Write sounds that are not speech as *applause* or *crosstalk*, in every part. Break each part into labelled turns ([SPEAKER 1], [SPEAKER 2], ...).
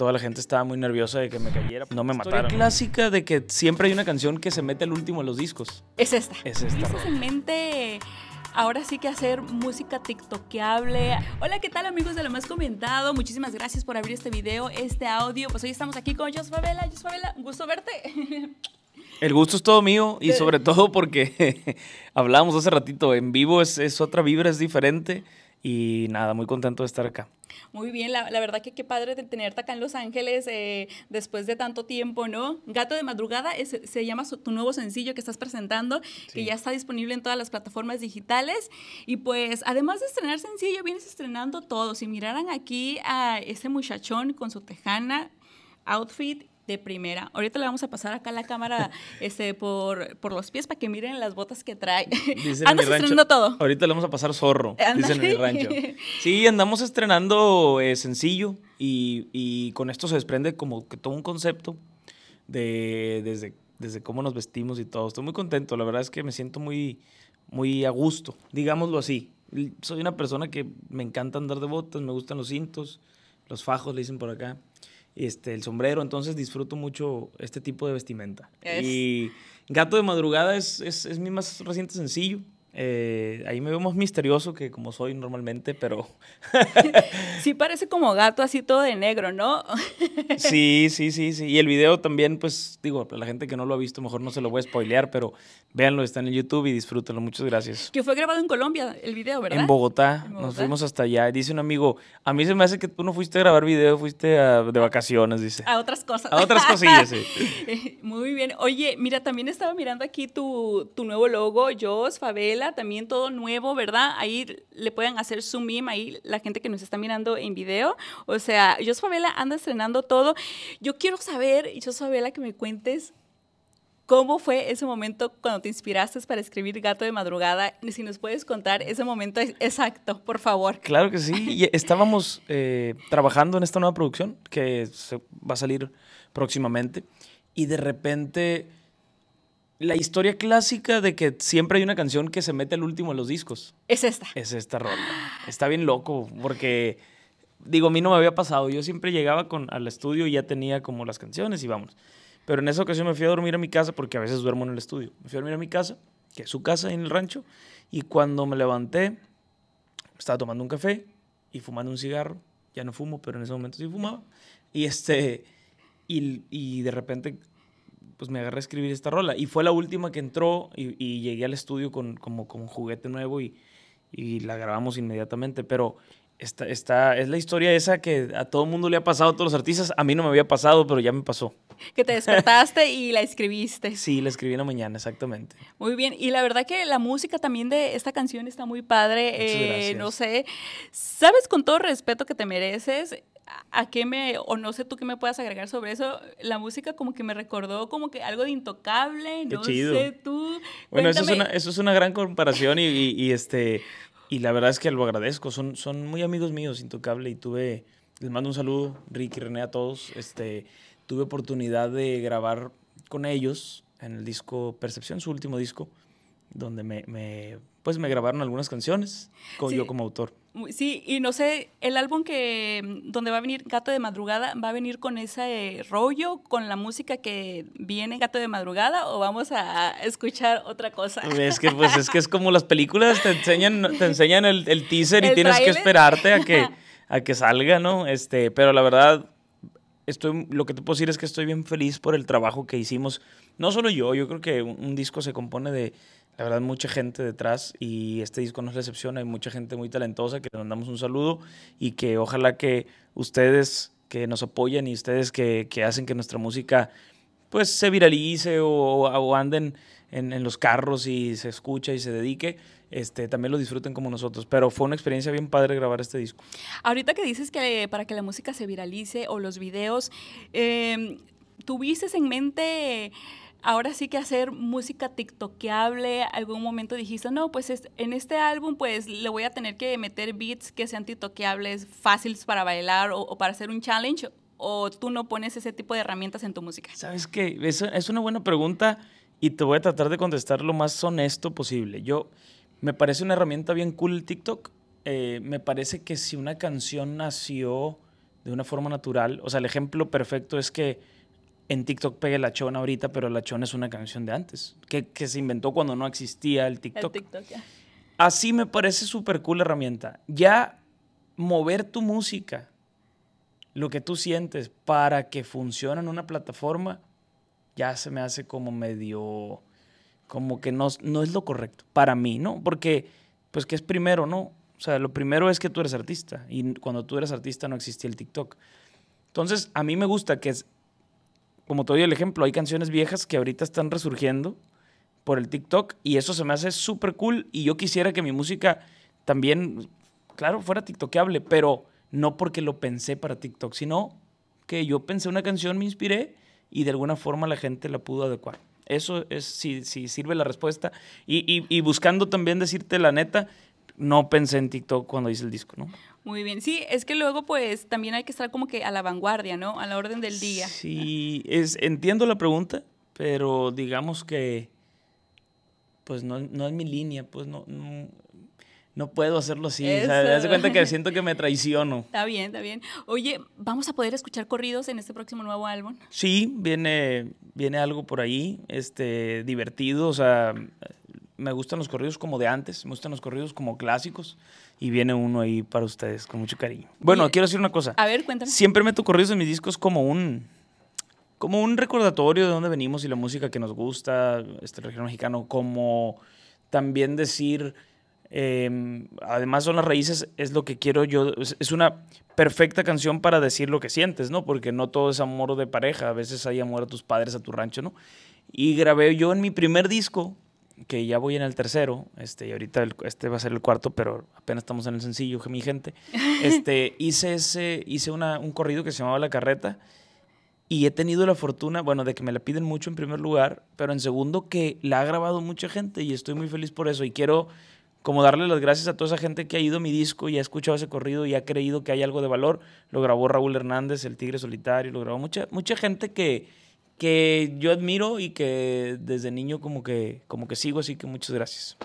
[SPEAKER 1] toda la gente estaba muy nerviosa de que me cayera. No me mataron. clásica de que siempre hay una canción que se mete al último en los discos.
[SPEAKER 2] Es esta.
[SPEAKER 1] Es esta.
[SPEAKER 2] ¿Tienes en mente ahora sí que hacer música tiktokeable. Hola, ¿qué tal amigos de lo más comentado? Muchísimas gracias por abrir este video, este audio. Pues hoy estamos aquí con Jos Favela. Jos Favela, un gusto verte. *laughs*
[SPEAKER 1] El gusto es todo mío y sobre todo porque *laughs* hablábamos hace ratito, en vivo es, es otra vibra, es diferente y nada, muy contento de estar acá.
[SPEAKER 2] Muy bien, la, la, verdad que qué padre de tenerte acá en Los Ángeles eh, después de tanto tiempo, ¿no? Gato de Madrugada es, se llama tu nuevo sencillo que estás presentando, que ya está disponible en todas las plataformas digitales. Y pues, además de estrenar sencillo, vienes estrenando todo. Si miraran aquí a ese muchachón con su tejana, outfit de primera. Ahorita le vamos a pasar acá la cámara *laughs* este, por, por los pies para que miren las botas que trae.
[SPEAKER 1] Andas estrenando todo. Ahorita le vamos a pasar zorro, dicen en mi rancho. *laughs* Sí, andamos estrenando eh, sencillo y, y, con esto se desprende como que todo un concepto de desde, desde cómo nos vestimos y todo. Estoy muy contento, la verdad es que me siento muy, muy a gusto, digámoslo así. Soy una persona que me encanta andar de botas, me gustan los cintos, los fajos, le dicen por acá este, el sombrero, entonces disfruto mucho este tipo de vestimenta. Y Gato de Madrugada es, es, es mi más reciente sencillo. Eh, ahí me veo más misterioso que como soy normalmente, pero... *laughs*
[SPEAKER 2] sí parece como gato así todo de negro, ¿no? *laughs*
[SPEAKER 1] sí, sí, sí, sí. Y el video también, pues digo, para la gente que no lo ha visto, mejor no se lo voy a spoilear, pero véanlo, está en el YouTube y disfrútenlo. Muchas gracias.
[SPEAKER 2] Que fue grabado en Colombia el video, ¿verdad?
[SPEAKER 1] En Bogotá. Nos fuimos hasta allá. Dice un amigo, a mí se me hace que tú no fuiste a grabar video, fuiste de vacaciones, dice.
[SPEAKER 2] A otras cosas.
[SPEAKER 1] A otras cosillas, sí. *laughs*
[SPEAKER 2] Muy bien. Oye, mira, también estaba mirando aquí tu, tu nuevo logo, Jos, También todo nuevo, ¿verdad? Ahí le pueden hacer zoom in, ahí la gente que nos está mirando en video. O sea, yo Favela anda estrenando todo. Yo quiero saber, Jos Favela, que me cuentes ¿Cómo fue ese momento cuando te inspiraste para escribir Gato de Madrugada? Si nos puedes contar ese momento exacto, por favor.
[SPEAKER 1] Claro que sí. *laughs* Estábamos eh, trabajando en esta nueva producción que se va a salir próximamente y de repente la historia clásica de que siempre hay una canción que se mete al último de los discos.
[SPEAKER 2] Es esta.
[SPEAKER 1] Es esta rola. Está bien loco porque, digo, a mí no me había pasado. Yo siempre llegaba con, al estudio y ya tenía como las canciones y vamos. Pero en esa ocasión me fui a dormir a mi casa porque a veces duermo en el estudio. Me fui a dormir a mi casa, que es su casa en el rancho. Y cuando me levanté, estaba tomando un café y fumando un cigarro. Ya no fumo, pero en ese momento sí fumaba. Y este... Y, y de repente pues me agarré a escribir esta rola. Y fue la última que entró y, llegué al estudio con, como, con un juguete nuevo y, y la grabamos inmediatamente. Pero esta, esta, es la historia esa que a todo el mundo le ha pasado, a todos los artistas. A mí no me había pasado, pero ya me pasó. *laughs*
[SPEAKER 2] Que te despertaste y la escribiste.
[SPEAKER 1] Sí, la escribí en la mañana, exactamente.
[SPEAKER 2] Muy bien. Y la verdad que la música también de esta canción está muy padre. Eh, no sé, sabes con todo respeto que te mereces ¿A qué me, o no sé tú qué me puedas agregar sobre eso? La música como que me recordó como que algo de intocable, no sé tú.
[SPEAKER 1] Bueno, eso es, una, eso es, una, gran comparación y, y, este, y la verdad es que lo agradezco. Son, son muy amigos míos, Intocable, y tuve, les mando un saludo, Ricky, René, a todos. Este, tuve oportunidad de grabar con ellos en el disco Percepción, su último disco, donde me, me pues me grabaron algunas canciones, con, yo como autor.
[SPEAKER 2] Sí, y no sé, el álbum que mm, donde va a venir Gato de Madrugada, ¿va a venir con ese rollo, con la música que viene Gato de Madrugada o vamos a escuchar otra cosa?
[SPEAKER 1] Es que pues es que es como las películas, te enseñan, te enseñan el, el teaser y tienes que esperarte a que, *laughs* a que salga, ¿no? Este, pero la verdad, estoy, lo que te puedo decir es que estoy bien feliz por el trabajo que hicimos. No solo yo, yo creo que un disco se compone de la verdad, mucha gente detrás y este disco no es la excepción. Hay mucha gente muy talentosa que le mandamos un saludo y que ojalá que ustedes que nos apoyan y ustedes que, que hacen que nuestra música pues se viralice o, o anden en, en, los carros y se escucha y se dedique, este, también lo disfruten como nosotros. Pero fue una experiencia bien padre grabar este disco.
[SPEAKER 2] Ahorita que dices que para que la música se viralice o los videos, eh, ¿tuviste en mente ahora sí que hacer música tiktokeable, algún momento dijiste, no, pues en este álbum pues le voy a tener que meter beats que sean tiktokeables, fáciles para bailar o, para hacer un challenge, o tú no pones ese tipo de herramientas en tu música?
[SPEAKER 1] Sabes que es, es una buena pregunta y te voy a tratar de contestar lo más honesto posible. Yo, me parece una herramienta bien cool el TikTok. Eh, me parece que si una canción nació de una forma natural. O sea, el ejemplo perfecto es que en TikTok pegue la chona ahorita, pero la chona es una canción de antes, que, que se inventó cuando no existía el TikTok.
[SPEAKER 2] El TikTok, ya.
[SPEAKER 1] Así me parece súper cool la herramienta. Ya mover tu música, lo que tú sientes, para que funcione en una plataforma, ya se me hace como medio, como que no, no es lo correcto para mí, ¿no? Porque, pues, ¿qué es primero, no? O sea, lo primero es que tú eres artista y cuando tú eres artista no existía el TikTok. Entonces, a mí me gusta que, es, como te doy el ejemplo, hay canciones viejas que ahorita están resurgiendo por el TikTok y eso se me hace súper cool y yo quisiera que mi música también, claro, fuera TikTokable, pero no porque lo pensé para TikTok, sino que yo pensé una canción, me inspiré y de alguna forma la gente la pudo adecuar. Eso es si, si sirve la respuesta. Y, y, y buscando también decirte la neta, no pensé en TikTok cuando hice el disco, ¿no?
[SPEAKER 2] Muy bien, sí, es que luego pues también hay que estar como que a la vanguardia, ¿no? A la orden del día.
[SPEAKER 1] Sí, es, entiendo la pregunta, pero digamos que pues no, no es mi línea, pues no, no, no puedo hacerlo así. O sea,
[SPEAKER 2] Eso.
[SPEAKER 1] das cuenta que siento que me *laughs* traiciono.
[SPEAKER 2] Está bien, está bien. Oye, ¿vamos a poder escuchar corridos en este próximo nuevo álbum?
[SPEAKER 1] Sí, viene, viene algo por ahí, este, divertido, o sea, me gustan los corridos como de antes, me gustan los corridos como clásicos y viene uno ahí para ustedes con mucho cariño. Bueno,
[SPEAKER 2] Oye,
[SPEAKER 1] quiero decir una cosa.
[SPEAKER 2] A ver, cuéntame.
[SPEAKER 1] Siempre meto corridos en mis discos como un como un recordatorio de dónde venimos y la música que nos gusta, este regional mexicano, como también decir, eh, además son las raíces, es lo que quiero yo, es, es una perfecta canción para decir lo que sientes, ¿no? Porque no todo es amor de pareja, a veces hay amor a tus padres, a tu rancho, ¿no? Y grabé yo en mi primer disco, que ya voy en el tercero, este, y ahorita el- este va a ser el cuarto, pero apenas estamos en el sencillo, mi gente. *laughs* Este, hice ese, hice una, un corrido que se llamaba La Carreta, y he tenido la fortuna, bueno, de que me la piden mucho en primer lugar, pero en segundo que la ha grabado mucha gente y estoy muy feliz por eso. Y quiero como darle las gracias a toda esa gente que ha ido a mi disco y ha escuchado ese corrido y ha creído que hay algo de valor. Lo grabó Raúl Hernández, El Tigre Solitario, lo grabó mucha, mucha gente que, que yo admiro y que desde niño como que, como que sigo, así que muchas gracias.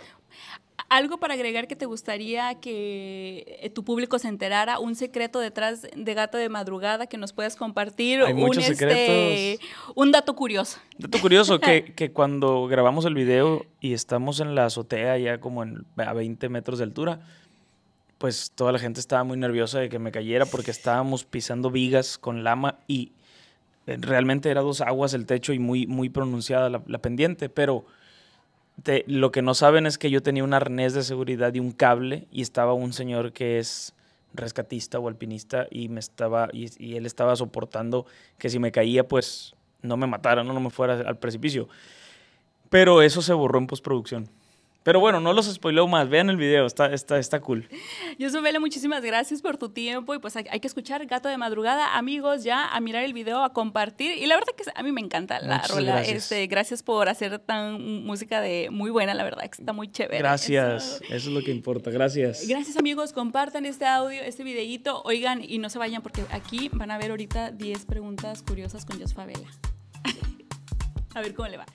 [SPEAKER 2] Algo para agregar que te gustaría que eh, tu público se enterara, un secreto detrás de Gato de Madrugada que nos puedas compartir,
[SPEAKER 1] Hay
[SPEAKER 2] un,
[SPEAKER 1] muchos
[SPEAKER 2] este,
[SPEAKER 1] secretos.
[SPEAKER 2] un dato curioso.
[SPEAKER 1] Dato curioso, que, *laughs* que cuando grabamos el video y estamos en la azotea ya como en, a 20 metros de altura, pues toda la gente estaba muy nerviosa de que me cayera porque estábamos pisando vigas con lama y eh, realmente era dos aguas el techo y muy, muy pronunciada la, la pendiente, pero lo que no saben es que yo tenía un arnés de seguridad y un cable y estaba un señor que es rescatista o alpinista y me estaba y, y él estaba soportando que si me caía pues no me matara, no, no me fuera al precipicio. Pero eso se borró en postproducción. Pero bueno, no los spoileo más, vean el video, está, está, está cool.
[SPEAKER 2] Yo Vela, muchísimas gracias por tu tiempo y pues hay, hay que escuchar Gato de Madrugada, amigos, ya a mirar el video, a compartir y la verdad que a mí me encanta la
[SPEAKER 1] Muchas
[SPEAKER 2] rola.
[SPEAKER 1] gracias.
[SPEAKER 2] Este, gracias por hacer tan música de muy buena, la verdad que está muy chévere.
[SPEAKER 1] Gracias,
[SPEAKER 2] Eso.
[SPEAKER 1] eso es lo que importa, gracias.
[SPEAKER 2] Gracias amigos, compartan este audio, este videíto, oigan y no se vayan porque aquí van a ver ahorita 10 preguntas curiosas con Jos Favela. *laughs* a ver cómo le va.